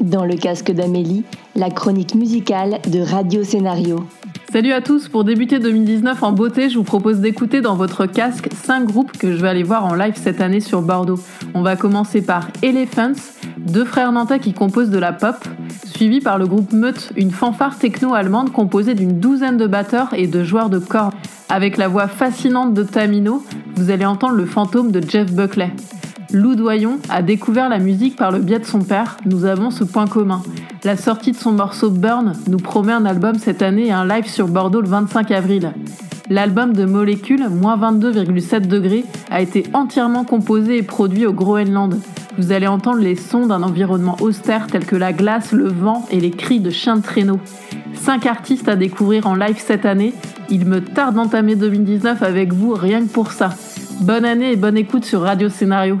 Dans le casque d'Amélie, la chronique musicale de Radio Scénario. Salut à tous, pour débuter 2019 en beauté, je vous propose d'écouter dans votre casque 5 groupes que je vais aller voir en live cette année sur Bordeaux. On va commencer par Elephants, deux frères nantais qui composent de la pop, suivi par le groupe Meute, une fanfare techno-allemande composée d'une douzaine de batteurs et de joueurs de cordes. Avec la voix fascinante de Tamino, vous allez entendre le fantôme de Jeff Buckley. Lou Doyon a découvert la musique par le biais de son père. Nous avons ce point commun. La sortie de son morceau Burn nous promet un album cette année et un live sur Bordeaux le 25 avril. L'album de Molécule, moins 22,7 degrés, a été entièrement composé et produit au Groenland. Vous allez entendre les sons d'un environnement austère tel que la glace, le vent et les cris de chiens de traîneau. Cinq artistes à découvrir en live cette année. Il me tarde d'entamer 2019 avec vous rien que pour ça. Bonne année et bonne écoute sur Radio Scénario.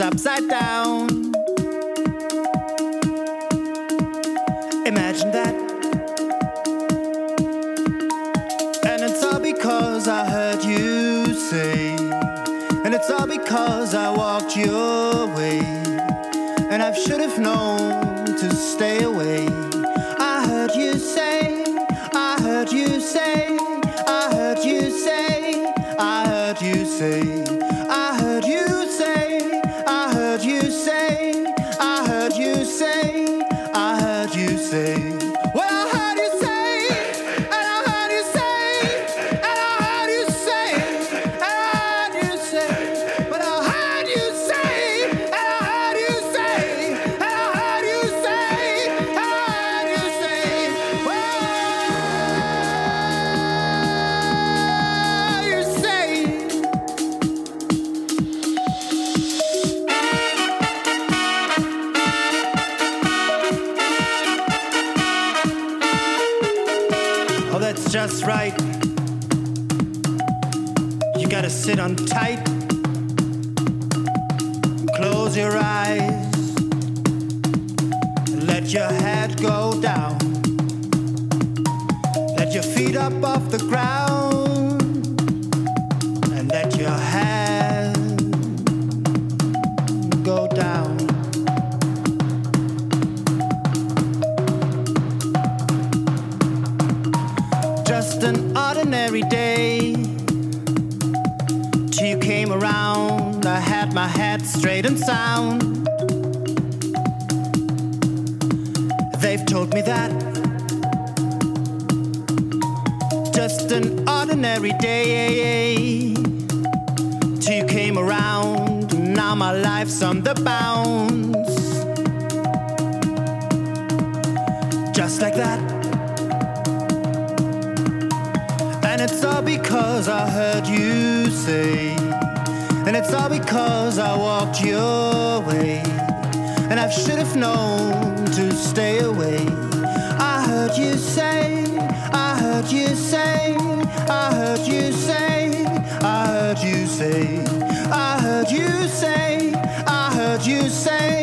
upside down. Imagine that. And it's all because I heard you say, and it's all because I walked your way, and I should have known to stay away. I heard you say, I heard you say, I heard you say, I heard you say, I heard you Just right. You gotta sit on tight. Close your eyes. Let your head go down. Let your feet up off the ground. Came around, I had my head straight and sound. They've told me that. Just an ordinary day. Till you came around, now my life's on the bounce. Just like that. And it's all because I heard you say. It's all because I walked your way. And I should have known to stay away. I heard you say, I heard you say, I heard you say, I heard you say, I heard you say, I heard you say,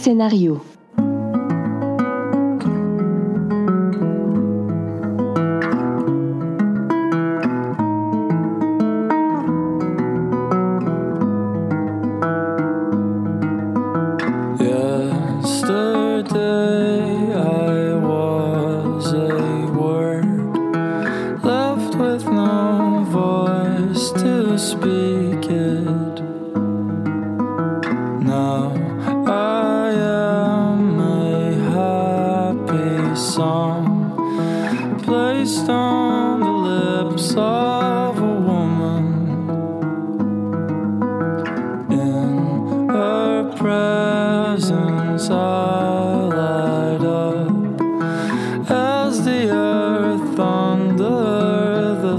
Scénario.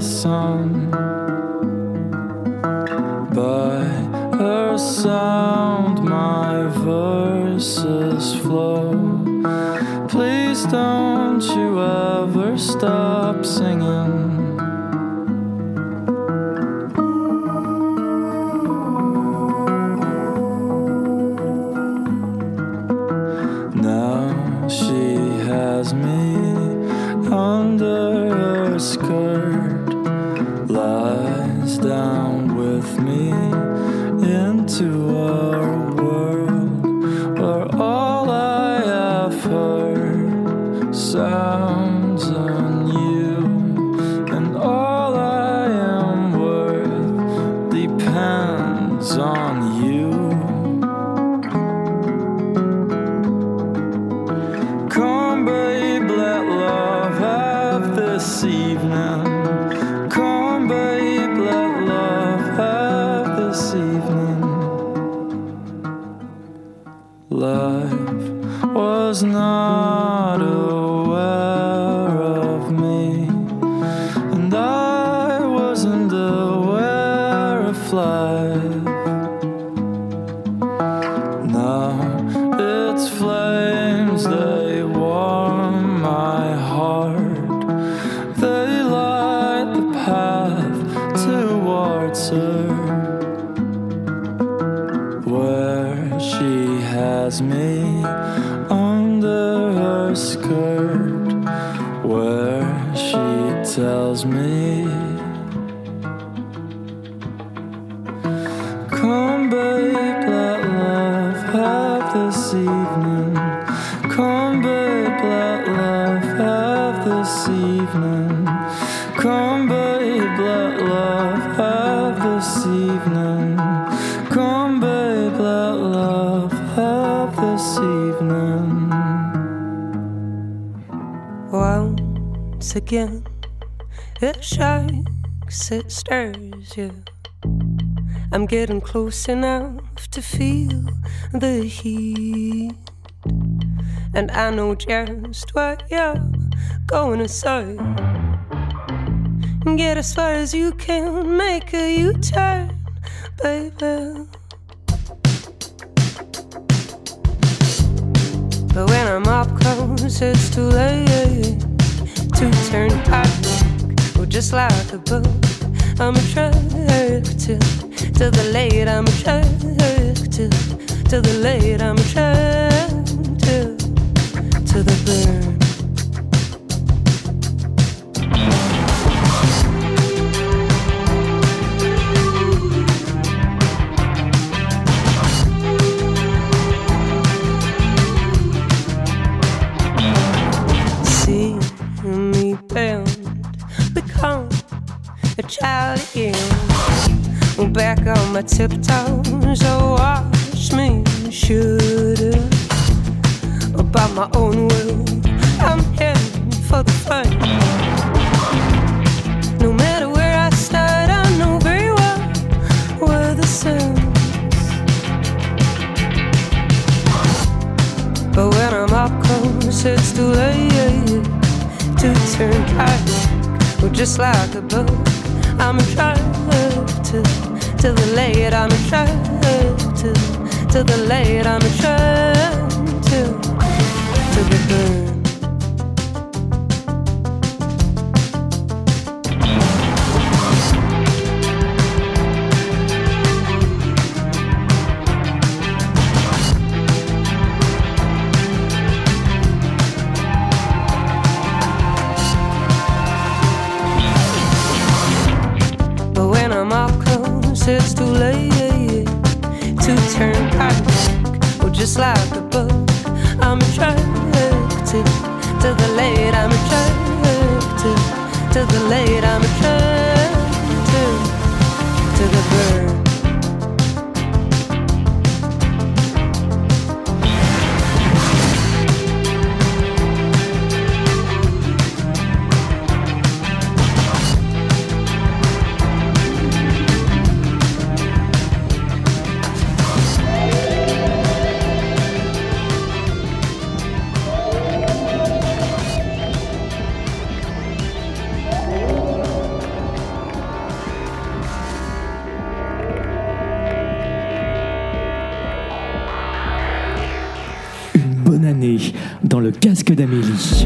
Sun. By her sound, my verses flow. Please don't you ever stop singing. Tells me Come, babe, let love have this evening. Come, babe, let love have this evening. Come, babe, let love have this evening. Come, babe, let love have this evening. Once again, it shakes, it stirs you. I'm getting close enough to feel the heat. And I know just what you're going to say. Get as far as you can, make a U turn, baby. But when I'm up close, it's too late to turn back. Just like a book, I'm attracted to the late. I'm attracted to the late. I'm attracted to the burn. Back on my tiptoes, oh, watch me shoot oh, About my own will, I'm heading for the fun. No matter where I start, I know very well where the sun. But when I'm up close, it's too late to turn back. Well, just like a book, I'm attracted to the late. I'm attracted to the late. I'm attracted to the burn. It's too late to turn back. Well, just like a book, I'm attracted to the late. I'm attracted to the late. I'm attracted to the burn. Casque d'Amélie.